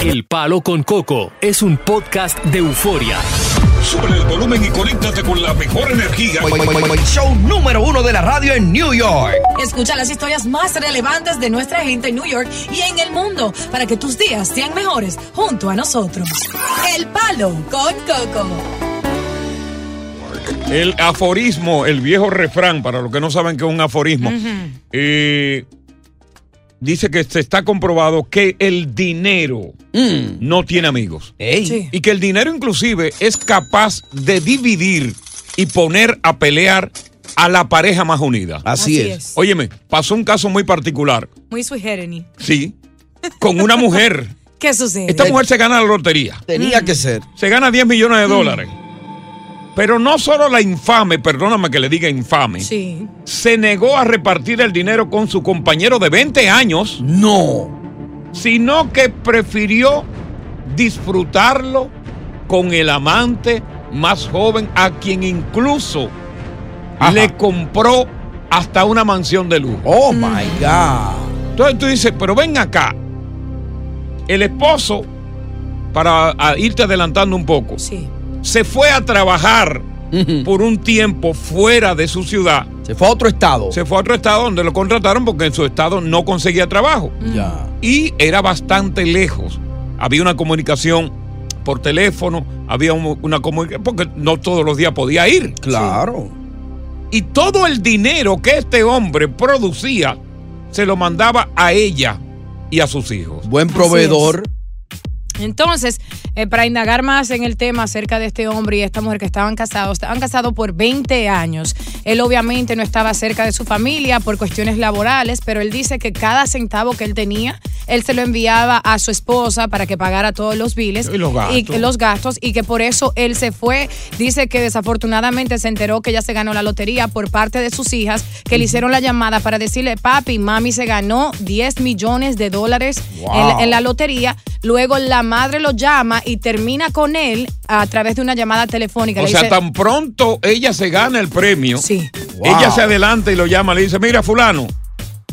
El Palo con Coco es un podcast de euforia. Sube el volumen y conéctate con la mejor energía. Show número uno de la radio en New York. Escucha las historias más relevantes de nuestra gente en New York y en el mundo para que tus días sean mejores junto a nosotros. El Palo con Coco. El aforismo, el viejo refrán, para los que no saben qué es un aforismo, eh, dice que se está comprobado que el dinero no tiene amigos. Ey. Y que el dinero inclusive es capaz de dividir y poner a pelear a la pareja más unida. Así, Así es. es. Óyeme, pasó un caso muy particular. Muy sui generis. Sí. Con una mujer. ¿Qué sucede? Esta mujer se gana la lotería. Tenía que ser. Se gana 10 millones de dólares. Pero no solo la infame, perdóname que le diga infame, Sí. se negó a repartir el dinero con su compañero de 20 años, No. sino que prefirió disfrutarlo con el amante más joven, a quien incluso Ajá. le compró hasta una mansión de lujo. Oh my God. Entonces tú dices, pero ven acá. El esposo, para irte adelantando un poco, Sí. Se fue a trabajar por un tiempo fuera de su ciudad. Se fue a otro estado. Se fue a otro estado donde lo contrataron porque en su estado no conseguía trabajo. Ya. Y era bastante lejos. Había una comunicación por teléfono, había un- una comunicación, porque no todos los días podía ir. Claro. Y todo el dinero que este hombre producía se lo mandaba a ella y a sus hijos. Buen proveedor. Entonces, eh, para indagar más en el tema acerca de este hombre y esta mujer que estaban casados, estaban casados por 20 años. Él obviamente no estaba cerca de su familia por cuestiones laborales, pero él dice que cada centavo que él tenía, él se lo enviaba a su esposa para que pagara todos los biles Y los gastos. que los gastos y que por eso él se fue. Dice que desafortunadamente se enteró que ella se ganó la lotería por parte de sus hijas, que le hicieron la llamada para decirle, papi, mami se ganó 10 millones de dólares en, la, en la lotería. Luego la madre lo llama y termina con él a través de una llamada telefónica. O Le sea, dice, tan pronto ella se gana el premio, Sí. ella se adelanta y lo llama, le dice, mira fulano,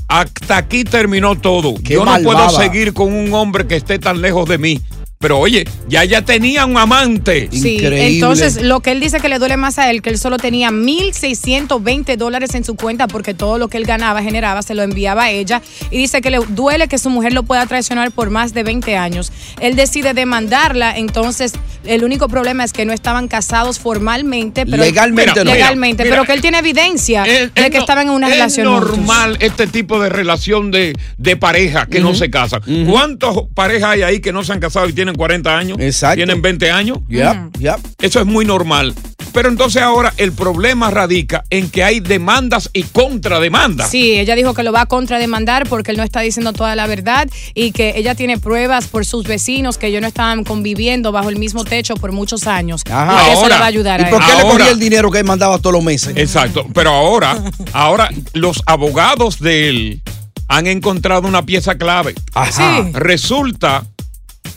hasta aquí terminó todo. Qué Yo no puedo seguir con un hombre que esté tan lejos de mí. Pero oye, ya ella tenía un amante. Sí, Increíble. entonces lo que él dice que le duele más a él, que él solo tenía 1.620 dólares en su cuenta porque todo lo que él ganaba, generaba, se lo enviaba a ella. Y dice que le duele que su mujer lo pueda traicionar por más de 20 años. Él decide demandarla, entonces el único problema es que no estaban casados formalmente, pero Legalmente Mira, no. legalmente, mira, pero que él tiene evidencia Es- de es que no- estaban en una es relación juntos. normal este tipo de relación de, de pareja que no se casan. ¿Cuántas parejas hay ahí que no se han casado y tienen 40 años? Exacto. Tienen 20 años. Yep, yep. Eso es muy normal. Pero entonces ahora el problema radica en que hay demandas y contrademandas. Sí, ella dijo que lo va a contrademandar porque él no está diciendo toda la verdad y que ella tiene pruebas por sus vecinos que ellos no estaban conviviendo bajo el mismo techo por muchos años. Ajá. Y que eso Ahora, le va a ayudar ¿Y a por qué le Ahora- cogía el dinero que él mandaba todos los meses? Exacto. Pero ahora, ahora los abogados de él han encontrado una pieza clave. Ajá. Sí. Resulta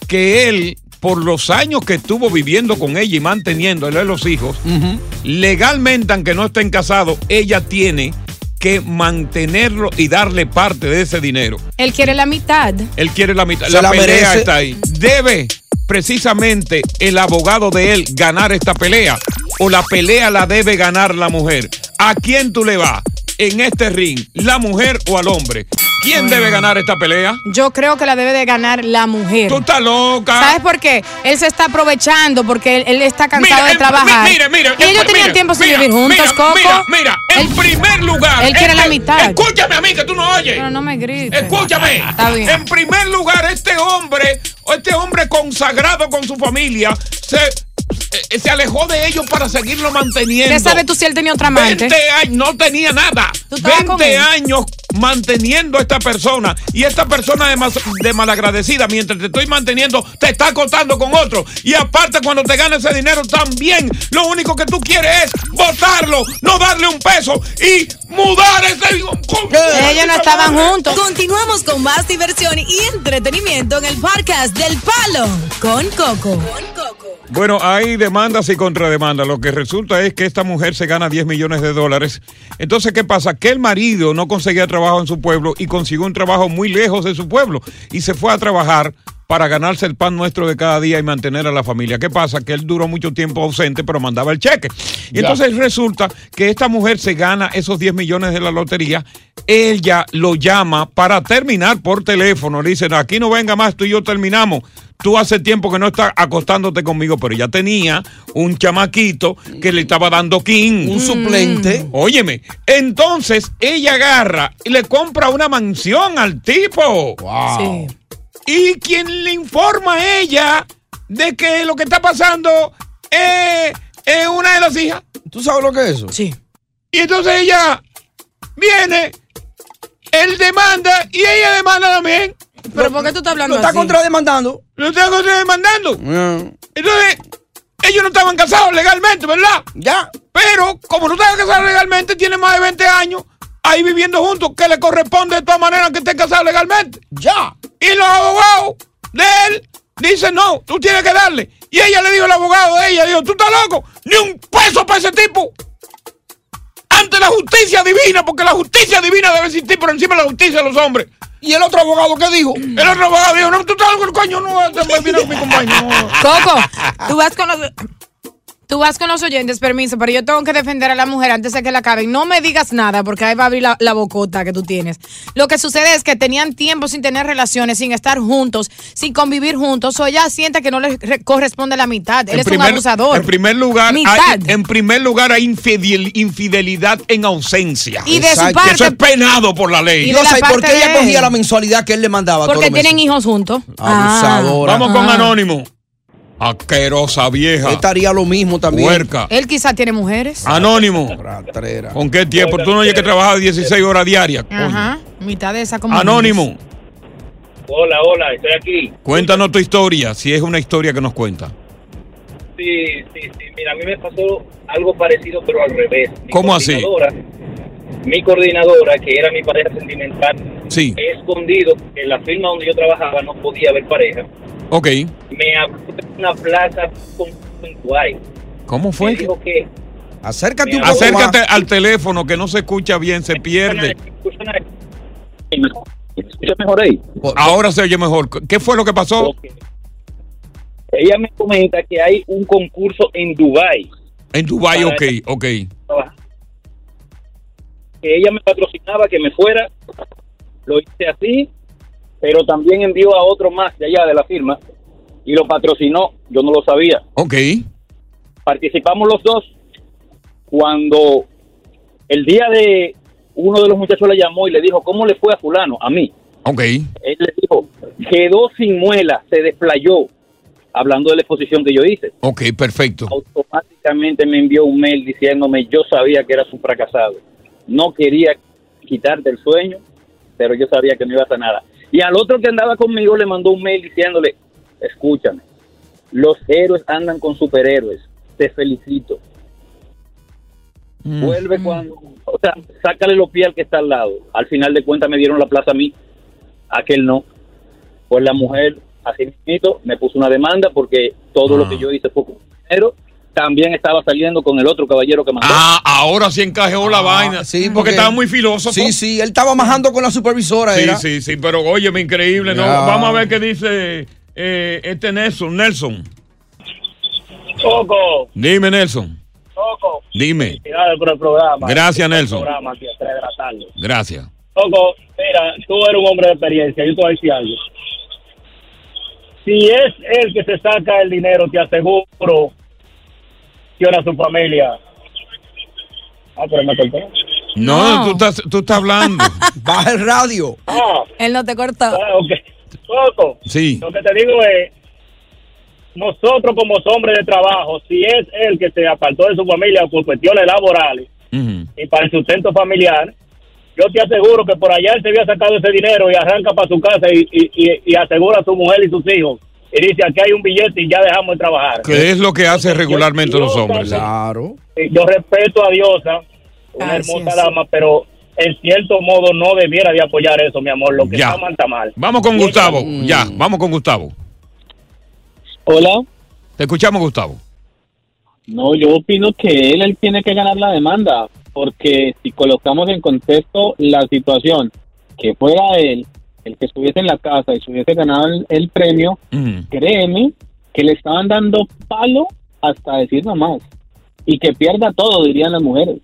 que él, por los años que estuvo viviendo con ella y manteniéndole a los hijos, legalmente, aunque no estén casados, ella tiene que mantenerlo y darle parte de ese dinero. Él quiere la mitad. Él quiere la mitad. Se la, la pelea merece. está ahí. Debe precisamente el abogado de él ganar esta pelea o la pelea la debe ganar la mujer. ¿A quién tú le vas en este ring? ¿La mujer o al hombre? ¿Quién debe ganar esta pelea? Yo creo que la debe de ganar la mujer. Tú estás loca. ¿Sabes por qué? Él se está aprovechando porque él, él está cansado de el- trabajar. Mira, mira, y ellos el- tenían tiempo sin vivir juntos, Coco. Mira, mira, en Él- primer lugar. él quiere la este- mitad. Escúchame a mí, que tú no oyes. Pero no me grites. Escúchame. Está bien. En primer lugar, este hombre, este hombre consagrado con su familia, se, eh, se alejó de ellos para seguirlo manteniendo. ¿Qué sabes tú si él tenía otra amante? 20 años, no tenía nada. ¿Tú estabas con 20 él? años manteniendo a esta persona y esta persona de, mas- de malagradecida, mientras te estoy manteniendo, te está acostando con otro. Y aparte, cuando te gana ese dinero, también lo único que tú quieres es botarlo, no darle un peso y mudar ese. Ellos no estaban juntos. Continuamos con más diversión y entretenimiento en el podcast del Palo con Coco. Bueno, hay demandas y contrademandas. Lo que resulta es que esta mujer se gana 10 millones de dólares. Entonces, ¿qué pasa? Que el marido no conseguía trabajo en su pueblo y consiguió un trabajo muy lejos de su pueblo y se fue a trabajar para ganarse el pan nuestro de cada día y mantener a la familia. ¿Qué pasa? Que él duró mucho tiempo ausente, pero mandaba el cheque. Y Ya. entonces resulta que esta mujer se gana esos 10 millones de la lotería. Ella lo llama para terminar por teléfono. Le dice, "No, aquí no venga más, tú y yo terminamos. Tú hace tiempo que no estás acostándote conmigo, pero ella tenía un chamaquito que le estaba dando king. Un suplente. Óyeme, entonces ella agarra y le compra una mansión al tipo. Wow. Sí. Y quien le informa a ella de que lo que está pasando es, es una de las hijas. ¿Tú sabes lo que es eso? Sí. Y entonces ella viene, él demanda y ella demanda también. ¿Pero por qué tú estás hablando Lo está así? contrademandando. Lo está demandando. Mm. Entonces, ellos no estaban casados legalmente, ¿verdad? Ya. Pero como no estaban casados legalmente, tienen más de 20 años ahí viviendo juntos, que le corresponde de todas maneras que estén casados legalmente. Ya. Y los abogados de él dicen, no, tú tienes que darle. Y ella le dijo al abogado de ella, dijo, tú estás loco, ni un peso para ese tipo. Ante la justicia divina, porque la justicia divina debe existir por encima de la justicia de los hombres. ¿Y el otro abogado qué dijo? El otro abogado dijo, no, tú estás loco, coño, no, te voy a mi compañero. no". Coco, tú vas con los. Tú vas con los oyentes, permiso, pero yo tengo que defender a la mujer antes de que la acaben. No me digas nada, porque ahí va a abrir la, la bocota que tú tienes. Lo que sucede es que tenían tiempo sin tener relaciones, sin estar juntos, sin convivir juntos, o ella siente que no le re- corresponde la mitad. Él En es primer- un abusador. En primer lugar, Mitad. hay, en primer lugar hay infidel- infidelidad en ausencia. Y de su parte- Eso es penado por la ley. Y la sé por qué ella cogía la mensualidad que él le mandaba. porque todos los tienen meses. hijos juntos. Abusadora. Vamos con Ah. Anónimo. Asquerosa vieja. Estaría lo mismo también. Puerca. Él quizá tiene mujeres. Anónimo. Ratrera. ¿Con qué tiempo? Tú no oyes que trabaja 16 horas diarias. coño. Ajá. Mitad de esa como. Anónimo. Hola, hola, estoy aquí. Cuéntanos tu historia, si es una historia que nos cuenta. Sí, sí, sí. Mira, a mí me pasó algo parecido, pero al revés. Mi ¿Cómo así? Mi coordinadora, que era mi pareja sentimental, Sí. he escondido que en la firma donde yo trabajaba no podía haber pareja. Ok. Me una plaza Kuwait. ¿Cómo Me fue? dijo que Acércate un poco Acércate más. al teléfono que no se escucha bien, se pierde. ¿Me escucha mejor ahí? Ahora se oye mejor. ¿Qué fue lo que pasó? Ella me comenta que hay un concurso en Dubai En Dubái, Para ok, ok. que ella me patrocinaba que me fuera, lo hice así, pero también envió a otro más de allá de la firma y lo patrocinó, yo no lo sabía. Ok. Participamos los dos cuando el día de uno de los muchachos le llamó y le dijo, ¿cómo le fue a fulano? A mí. Ok. Él le dijo, quedó sin muela, se desplayó, hablando de la exposición que yo hice. Ok, perfecto. Automáticamente me envió un mail diciéndome, yo sabía que eras un fracasado. No quería quitarte el sueño, pero yo sabía que no iba a nada. Y al otro que andaba conmigo le mandó un mail diciéndole, escúchame, los héroes andan con superhéroes, te felicito. Mm. Vuelve cuando, o sea, sácale los pies al que está al lado. Al final de cuentas me dieron la plaza a mí, aquel no. Pues la mujer, así mismo, me puso una demanda porque todo Ah. lo que yo hice fue con dinero. También estaba saliendo con el otro caballero que mandó. Ah, ahora sí encajó la vaina. sí, porque, porque- estaba muy filósofo. Sí, sí, él estaba majando con la supervisora. Sí, era. sí, sí, pero óyeme, increíble, ¿no? Ya. Vamos a ver qué dice eh, este Nelson. Nelson, Coco, dime, Nelson. Coco. Dime. Por el programa. Gracias, Por el Nelson. programa aquí a 3 de la tarde. Gracias. Coco, mira, tú eres un hombre de experiencia. Yo te voy a decir algo. Si es él que se saca el dinero, te aseguro que era su familia. Ah, pero me cortó. No, Tú, estás, tú estás hablando. Baja el radio. Ah, Él no te cortó. ah, ok. Coco, Sí. lo que te digo es, nosotros como hombres de trabajo, si es él que se apartó de su familia por cuestiones laborales, y para el sustento familiar, yo te aseguro que por allá él se había sacado ese dinero y arranca para su casa y, y, y- y asegura a su mujer y sus hijos. Y dice, aquí hay un billete y ya dejamos de trabajar. ¿Qué es lo que hace regularmente los hombres? Claro. Yo respeto a Diosa, una hermosa dama, pero en cierto modo no debiera de apoyar eso, mi amor. Lo que Ya. está mal está mal. Vamos con Gustavo. ella- Ya, vamos con Gustavo. Hola. Te escuchamos, Gustavo. No, yo opino que él, él tiene que ganar la demanda, porque si colocamos en contexto la situación, que fuera él el que estuviese en la casa y se hubiese ganado el, el premio, créeme que le estaban dando palo hasta decir no más. Y que pierda todo, dirían las mujeres.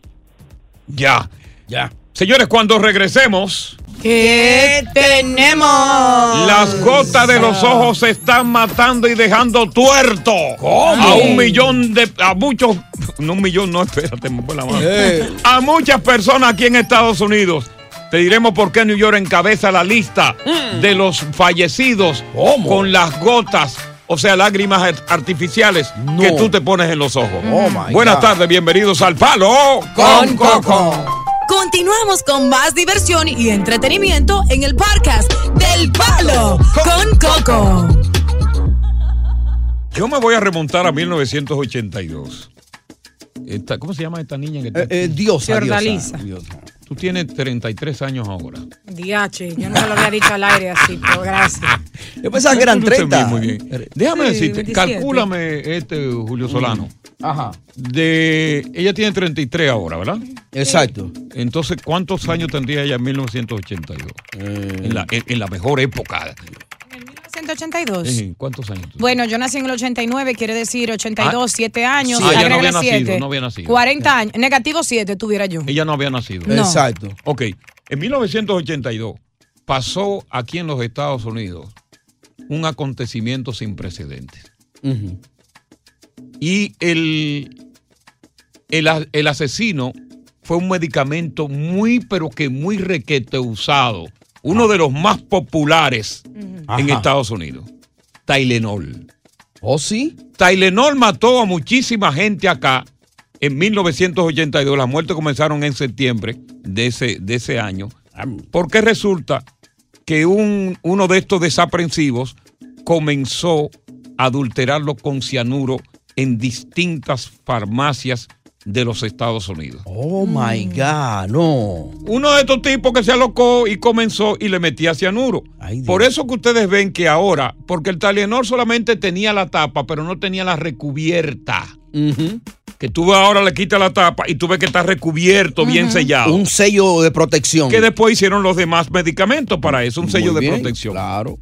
Ya. Ya. Señores, cuando regresemos, ¿Qué tenemos? las gotas de los ojos se están matando y dejando tuerto. A un millón de. A muchos. No, un millón, no, espérate, me fue la mano. Eh. A muchas personas aquí en Estados Unidos. Te diremos por qué New York encabeza la lista de los fallecidos con las gotas, o sea, lágrimas art- artificiales que tú te pones en los ojos. Oh, my Buenas tardes, bienvenidos al Palo Con Coco. Continuamos con más diversión y entretenimiento en el podcast del Palo con Coco. Yo me voy a remontar a 1982. Esta, ¿Cómo se llama esta niña? Que Eh, eh, Diosa, Fiordalisa. Diosa. Tú tienes 33 años ahora. Diache, yo no me lo había dicho al aire así, pero gracias. Yo pensaba que eran Tú luces 30. Muy bien. Déjame Sí, decirte, 27. calcúlame este Julio Solano. Ajá. De, ella tiene 33 ahora, ¿verdad? Exacto. Entonces, ¿cuántos años tendría ella en 1982? Eh. En, la, en- en la mejor época. 182. Eh, ¿Cuántos años? Bueno, yo nací en el 89, quiere decir 82, 7 años. Sí, ella no había nacido, siete. no había nacido. 40 años. Negativo 7 tuviera yo. Ella no había nacido. No. Exacto. Ok, en 1982 pasó aquí en los Estados Unidos un acontecimiento sin precedentes. Ujú. Y el, el, a- el asesino fue un medicamento muy, pero que muy requete usado. Uno de los más populares en. Estados Unidos. Tylenol. ¿Oh, sí? Tylenol mató a muchísima gente acá en 1982. Las muertes comenzaron en septiembre de ese, de ese año. Porque resulta que un, uno de estos desaprensivos comenzó a adulterarlo con cianuro en distintas farmacias de los Estados Unidos. Oh, my God, no. Uno de estos tipos que se alocó y comenzó y le metía cianuro. Por eso que ustedes ven que ahora, porque el Tylenol solamente tenía la tapa, pero no tenía la recubierta. Que tú ahora le quitas la tapa y tú ves que está recubierto, bien sellado. Un sello de protección. Que después hicieron los demás medicamentos para eso, un sello de protección. Claro.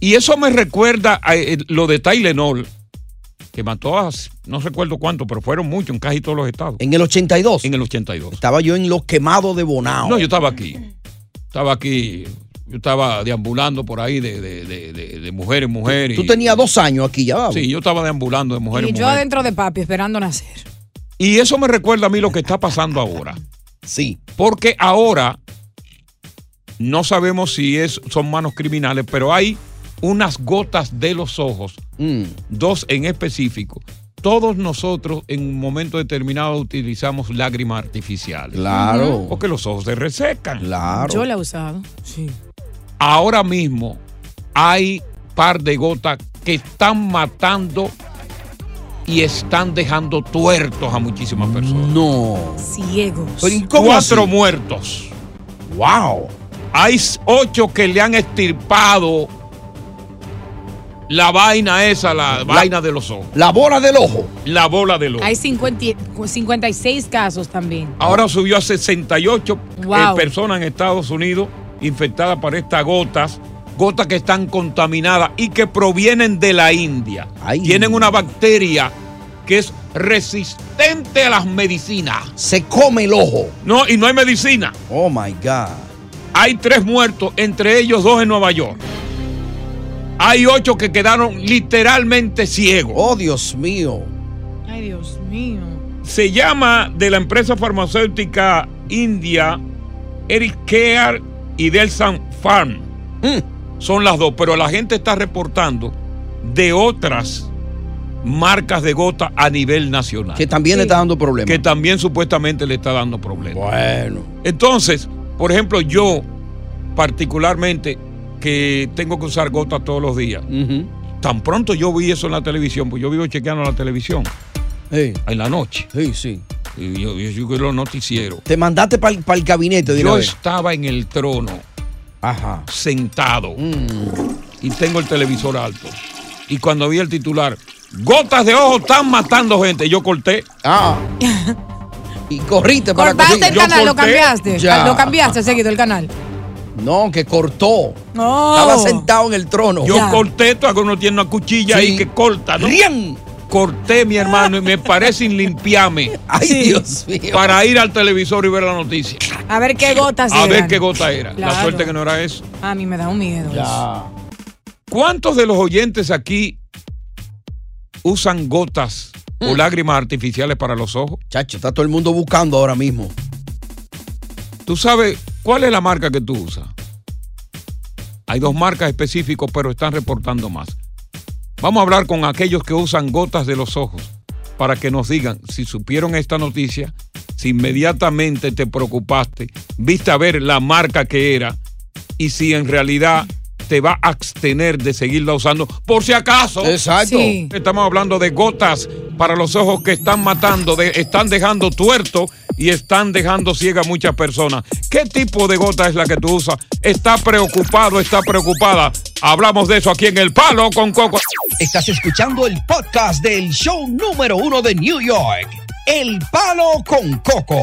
Y eso me recuerda a eh, lo de Tylenol, que mató a, no recuerdo cuánto, pero fueron muchos en casi todos los estados. En el 82. En el 82. Estaba yo en los quemados de Bonao. No, yo estaba aquí. Estaba aquí. Yo estaba deambulando por ahí de, de, de, de- de mujer en mujer. Tú y- tenías dos años aquí ya. Sí, yo estaba deambulando de mujer Y en yo mujer. adentro de papi esperando nacer. Y eso me recuerda a mí lo que está pasando ahora. Sí. Porque ahora no sabemos si es, son manos criminales, pero hay unas gotas de los ojos, Mm. dos en específico. Todos nosotros en un momento determinado utilizamos lágrimas artificiales. Claro. Porque los ojos se resecan. Claro. Yo la he usado. Sí. Ahora mismo hay par de gotas que están matando y están dejando tuertos a muchísimas personas. No. Ciegos. Cuatro muertos. Wow. Hay ocho que le han estirpado la vaina esa, la, vaina de los ojos. La bola del ojo. La bola del ojo. Hay 50 56 casos también. Ahora subió a 68 eh, Wow. personas en Estados Unidos infectadas por estas gotas, gotas que están contaminadas y que provienen de la India. Tienen una bacteria que es resistente a las medicinas. Se come el ojo. No, y no hay medicina. Oh my God. Hay tres muertos, entre ellos dos en Nueva York. Hay ocho que quedaron literalmente ciegos. Oh, Dios mío. Ay, Dios mío. Se llama de la empresa farmacéutica india Eric Care y Delsan Farm. Son las dos, pero la gente está reportando de otras marcas de gota a nivel nacional. Que también le está dando problemas. Que también supuestamente le está dando problemas. Bueno. Entonces, por ejemplo, yo particularmente que tengo que usar gota todos los días. Tan pronto yo vi eso en la televisión, pues yo vivo chequeando la televisión. En la noche. Sí, sí. Y yo, yo, yo los noticieros. Te mandaste para el gabinete de una Yo estaba en el trono, Ajá. Mm. sentado, y tengo el televisor alto. Y cuando vi el titular, gotas de ojo están matando gente, yo corté. Ah. y corriste para Cortaste el Yo canal, lo cambiaste. Ya. Lo cambiaste seguido el canal. No, que cortó. No. Estaba sentado en el trono. Yo corté, tú uno tiene una cuchilla Sí. ahí que corta, ¿no? ¡Rian! Corté, mi hermano, y me parece sin limpiarme. Ay, Dios mío. Para ir al televisor y ver la noticia. A ver qué gotas A ver qué gota era. La suerte que no era eso. A mí me da un miedo. eso. ¿Cuántos de los oyentes aquí usan gotas o lágrimas artificiales para los ojos? Chacho, está todo el mundo buscando ahora mismo. ¿Tú sabes cuál es la marca que tú usas? Hay dos marcas específicas, pero están reportando más. Vamos a hablar con aquellos que usan gotas de los ojos para que nos digan si supieron esta noticia, si inmediatamente te preocupaste, viste a ver la marca que era y si en realidad te va a abstener de seguirla usando por si acaso. Exacto. Sí. Estamos hablando de gotas para los ojos que están matando, de- están dejando tuerto y están dejando ciega a muchas personas. ¿Qué tipo de gota es la que tú usas? ¿Está preocupado, está preocupada? Hablamos de eso aquí en El Palo con Coco. Estás escuchando el podcast del show número uno de New York. El Palo con Coco.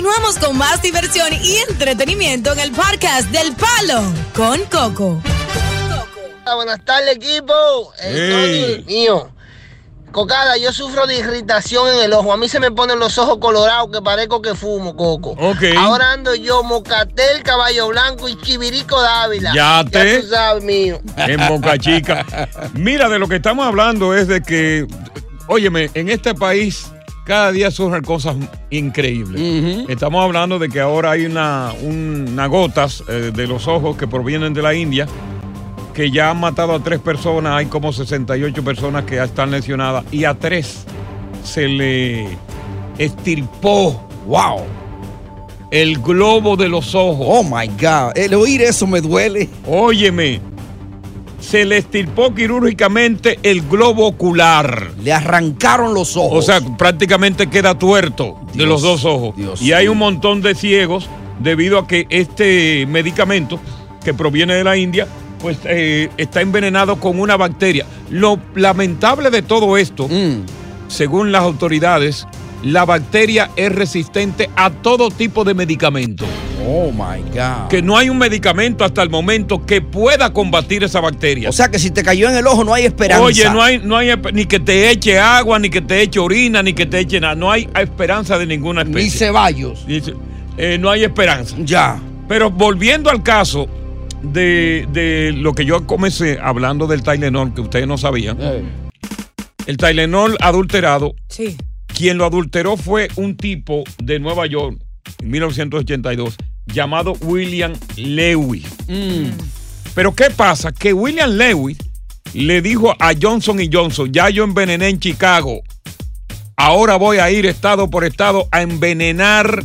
Continuamos con más diversión y entretenimiento en el podcast del Palo con Coco. Ah, Buenas tardes, equipo. El Tony mío. Cocada, yo sufro de irritación en el ojo. A mí se me ponen los ojos colorados que parezco que fumo, Coco. Ok. Ahora ando yo, Mocatel, Caballo Blanco y Chivirico Dávila. Ya te- tú sabes, mío. en Boca Chica. Mira, de lo que estamos hablando es de que, óyeme, en este país cada día surgen cosas increíbles. Estamos hablando de que ahora hay una, una gotas eh, de los ojos que provienen de la India que ya han matado a tres personas, hay como 68 personas que ya están lesionadas y a tres se le estirpó, wow, el globo de los ojos. Oh my God, el oír eso me duele. Óyeme, se le estirpó quirúrgicamente el globo ocular. Le arrancaron los ojos. O sea, prácticamente queda tuerto de los dos ojos. y hay un montón de ciegos debido a que este medicamento que proviene de la India pues eh, está envenenado con una bacteria. Lo lamentable de todo esto, Mm. según las autoridades, la bacteria es resistente a todo tipo de medicamento. Oh my God. Que no hay un medicamento hasta el momento que pueda combatir esa bacteria. O sea que si te cayó en el ojo no hay esperanza. Oye, no hay, no hay ni que te eche agua, ni que te eche orina, ni que te eche nada. No hay esperanza de ninguna especie. Ni ceballos. Eh, no hay esperanza. Ya. Pero volviendo al caso de, de lo que yo comencé hablando del Tylenol, que ustedes no sabían. Eh. El Tylenol adulterado, Sí. Quien lo adulteró fue un tipo de Nueva York en 1982 llamado William Lewis. Mm. Pero ¿qué pasa? Que William Lewis le dijo a Johnson y Johnson, ya yo envenené en Chicago, ahora voy a ir estado por estado a envenenar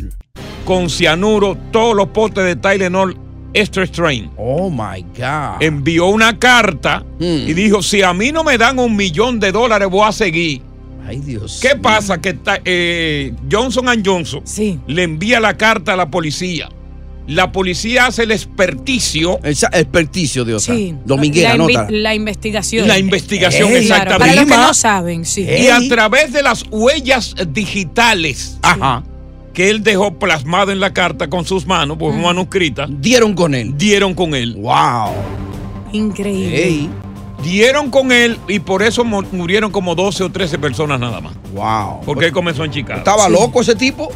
con cianuro todos los potes de Tylenol Extra Strain. Oh my God. Envió una carta Mm. y dijo, si a mí no me dan un millón de dólares voy a seguir. Ay, Dios. ¿Qué pasa? Que ta- eh, Johnson Johnson le envía la carta a la policía. La policía hace el experticio. El experticio de otra. Sí. Dominguera, la, invi- anota. la investigación. La investigación, Claro, exactamente. para los que no saben, sí. Y a través de las huellas digitales que él dejó plasmado en la carta con sus manos, por manuscrita, dieron con él. Dieron con él. Wow. Increíble. Dieron con él y por eso mu- murieron como 12 o 13 personas nada más. Wow. Porque él comenzó en Chicago. ¿Estaba loco ese tipo?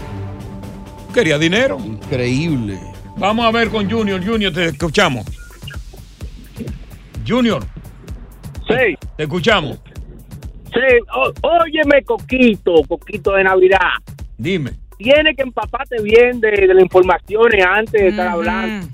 Quería dinero. Increíble. Vamos a ver con Junior. Junior, te escuchamos. Junior. Sí. Te escuchamos. Sí, ó- óyeme, Coquito, Coquito de Navidad. Dime. Tiene que empaparte bien de, de las informaciones antes de estar hablando.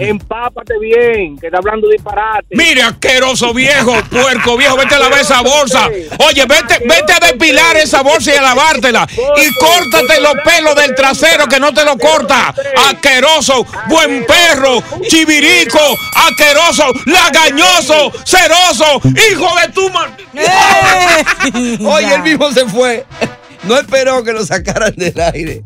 Empápate bien, que está hablando disparate. Mire, asqueroso viejo, puerco viejo, vete a lavar esa bolsa. Oye, vete, vete a depilar esa bolsa y a lavártela. Y córtate los pelos del trasero que no te lo corta. Asqueroso, buen perro, chivirico, asqueroso, lagañoso, ceroso, hijo de tu ma- Oye, él mismo se fue. No esperó que lo sacaran del aire.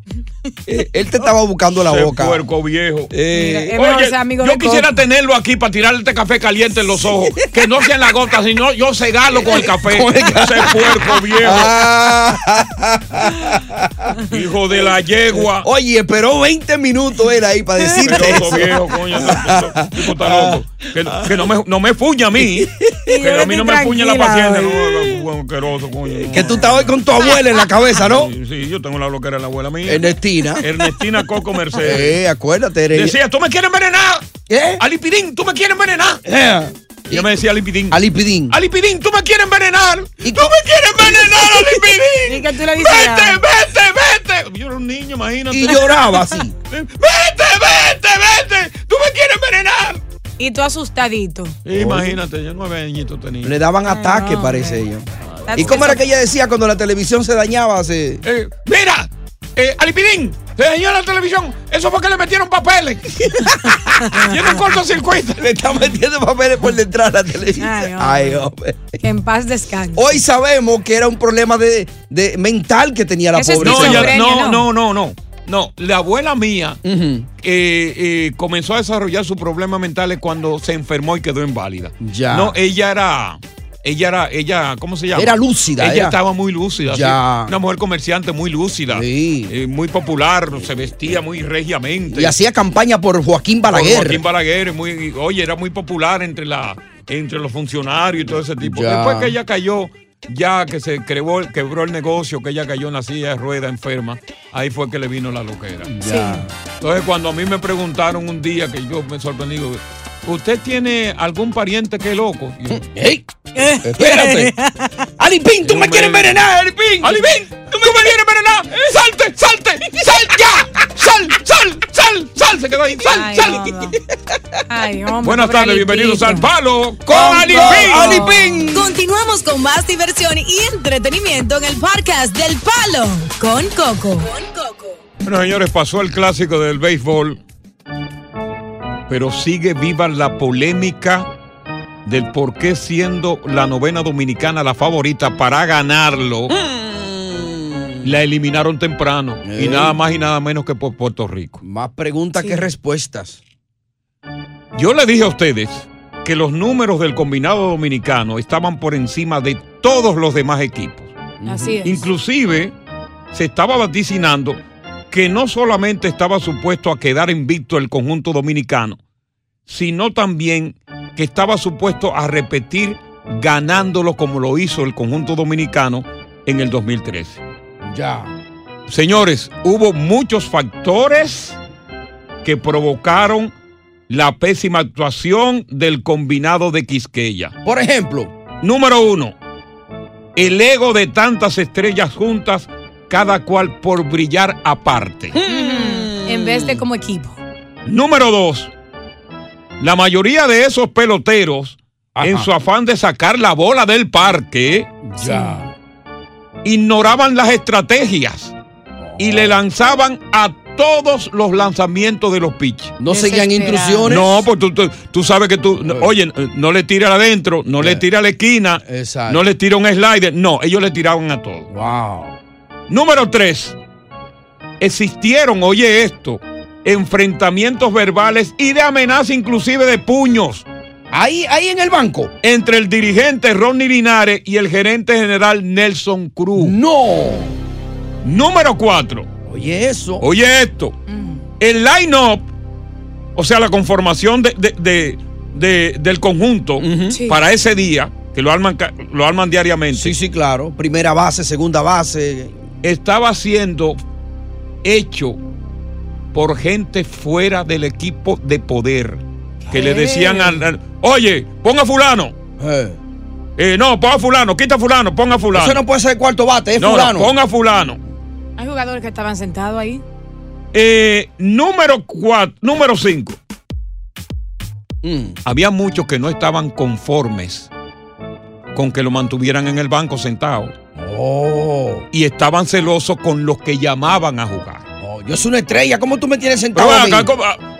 Eh, Él te estaba buscando la Ese boca. puerco viejo. Eh, Oye, amigo yo quisiera Coco. tenerlo aquí para tirarle este café caliente en los ojos. Que no sea en la gota, sino yo cegarlo con el café. Con el Ese puerco viejo. Ah. Hijo de la yegua. Oye, esperó 20 minutos él ahí para decirte eso. viejo, coño. este tipo está loco. Que, que no, me, no me fuña a mí. Que a mí no me fuña la. No, asqueroso, coño. no. Que tú estás hoy con tu abuela en la cabeza, ¿no? Sí, sí, yo tengo la bloquera de la abuela mía. Ernestina. Ernestina Coco Mercedes. Eh, acuérdate, eres- Decía, tú me quieres envenenar. ¿Qué? Alipidín, tú me quieres envenenar. Eh, Yo me decía Alipidín. Alipidín. Alipidín, tú me quieres envenenar. ¿Y tú me quieres envenenar, Alipidín. ¿Y qué tú le decías? Vete, vete, vete. Yo era un niño, imagínate. Y lloraba así. Vete, vete. Tú me quieres envenenar. Y tú asustadito. Imagínate, yo nueve añitos tenía. Le daban ataque, no, parece ella. ¿Y cómo era que ella decía cuando la televisión se dañaba? Se... Eh, mira, eh, Alipidín, se dañó la televisión. Eso fue que le metieron papeles. Tiene un cortocircuito. Le está metiendo papeles por detrás de la televisión. Ay, hombre. Ay, hombre. Que en paz descanse. Hoy sabemos que era un problema de, de mental que tenía la Eso es pobre. Ya- no, ¿no? no, no, no. La abuela mía eh, eh, comenzó a desarrollar sus problemas mentales cuando se enfermó y quedó inválida. Ya. No, ella era. Ella era, ella, ¿cómo se llama? Era lúcida, Ella era. estaba muy lúcida. Ya. sí. Una mujer comerciante muy lúcida. Sí. eh, muy popular, se vestía muy regiamente. Y hacía campaña por Joaquín Por Balaguer. Joaquín Balaguer, muy, oye, era muy popular entre la, entre los funcionarios y todo ese tipo. Ya. Después que ella cayó, ya que se quebró, quebró el negocio, que ella cayó en la silla de rueda enferma, ahí fue que le vino la loquera. Ya. Entonces, cuando a mí me preguntaron un día que yo me sorprendí, digo, ¿usted tiene algún pariente que es loco? Y yo, ¡Ey! Espérate. Alipín, tú me quieres envenenar, Alipín. ¡Alivin! ¡Tú me quieres envenenar! ¡Salte! ¡Salte! ¡Sal ya! ¡Sal! ¡Sal! ¡Sal! ¡Sal! Se quedó ahí. ¡Sal! ¡Sal! Buenas tardes, bienvenidos al Palo con, Alipín. Alipín. Continuamos con más diversión y entretenimiento en el podcast del Palo con Coco. Bueno, señores, pasó el clásico del béisbol, pero sigue viva la polémica del por qué siendo la novena dominicana la favorita para ganarlo, la eliminaron temprano y nada más y nada menos que por Puerto Rico. Más preguntas que respuestas. Yo le dije a ustedes que los números del combinado dominicano estaban por encima de todos los demás equipos. Así es. Inclusive se estaba vaticinando que no solamente estaba supuesto a quedar invicto el conjunto dominicano, sino también que estaba supuesto a repetir ganándolo como lo hizo el conjunto dominicano en el 2013. Ya. Señores, hubo muchos factores que provocaron la pésima actuación del combinado de Quisqueya. Por ejemplo, Número uno, el ego de tantas estrellas juntas, cada cual por brillar aparte. En vez de como equipo. Número dos, la mayoría de esos peloteros, en su afán de sacar la bola del parque, Ya. ignoraban las estrategias y le lanzaban a todos los lanzamientos de los pitches. No seguían instrucciones. No, pues tú, tú- tú sabes que tú, no, oye, no le tira adentro, no le tira a la esquina, Exacto. no le tira un slider, no, ellos le tiraban a todo. Wow. Número tres, existieron, oye esto, enfrentamientos verbales y de amenaza inclusive de puños. Ahí, ahí en el banco. Entre el dirigente Ronnie Linares y el gerente general Nelson Cruz. No. Número cuatro. Oye eso. Oye esto. El line-up, o sea, la conformación de- de- de- de- del conjunto Sí. para ese día, que lo arman, lo arman diariamente. Sí, sí, claro. Primera base, segunda base. Estaba siendo hecho por gente fuera del equipo de poder. Que le decían al, al- oye, ponga fulano. Eh, no, ponga fulano, quita fulano, ponga fulano. Eso no puede ser cuarto bate, es No, no, fulano. ponga fulano. Hay jugadores que estaban sentados ahí. Eh, número cuatro, número 5. Mm. Había muchos que no estaban conformes con que lo mantuvieran en el banco sentado. Oh. Y estaban celosos con los que llamaban a jugar. Yo soy una estrella. ¿Cómo tú me tienes sentado?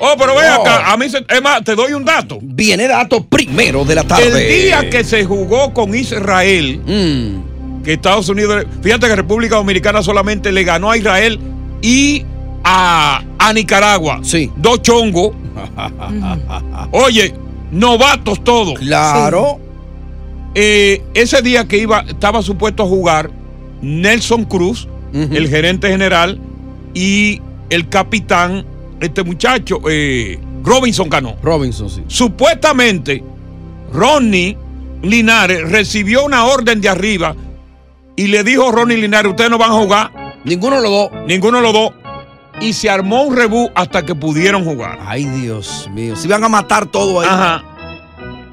oh, pero No. acá, a mí se, es más, te doy un dato. Viene dato primero de la tarde. El día que se jugó con Israel, Mm. que Estados Unidos, fíjate que República Dominicana solamente le ganó a Israel y a, a Nicaragua. Sí. Dos chongos. Oye, novatos todos. Claro. Eh, ese día que iba, estaba supuesto a jugar Nelson Cruz, el gerente general, y el capitán, este muchacho, eh, Robinson Cano. Robinson, sí. Supuestamente, Ronnie Linares recibió una orden de arriba y le dijo a Ronnie Linares, ustedes no van a jugar. Ninguno de los dos. Ninguno de los dos. Y se armó un rebú hasta que pudieron jugar. Ay, Dios mío. Si van a matar todo ahí. Ajá.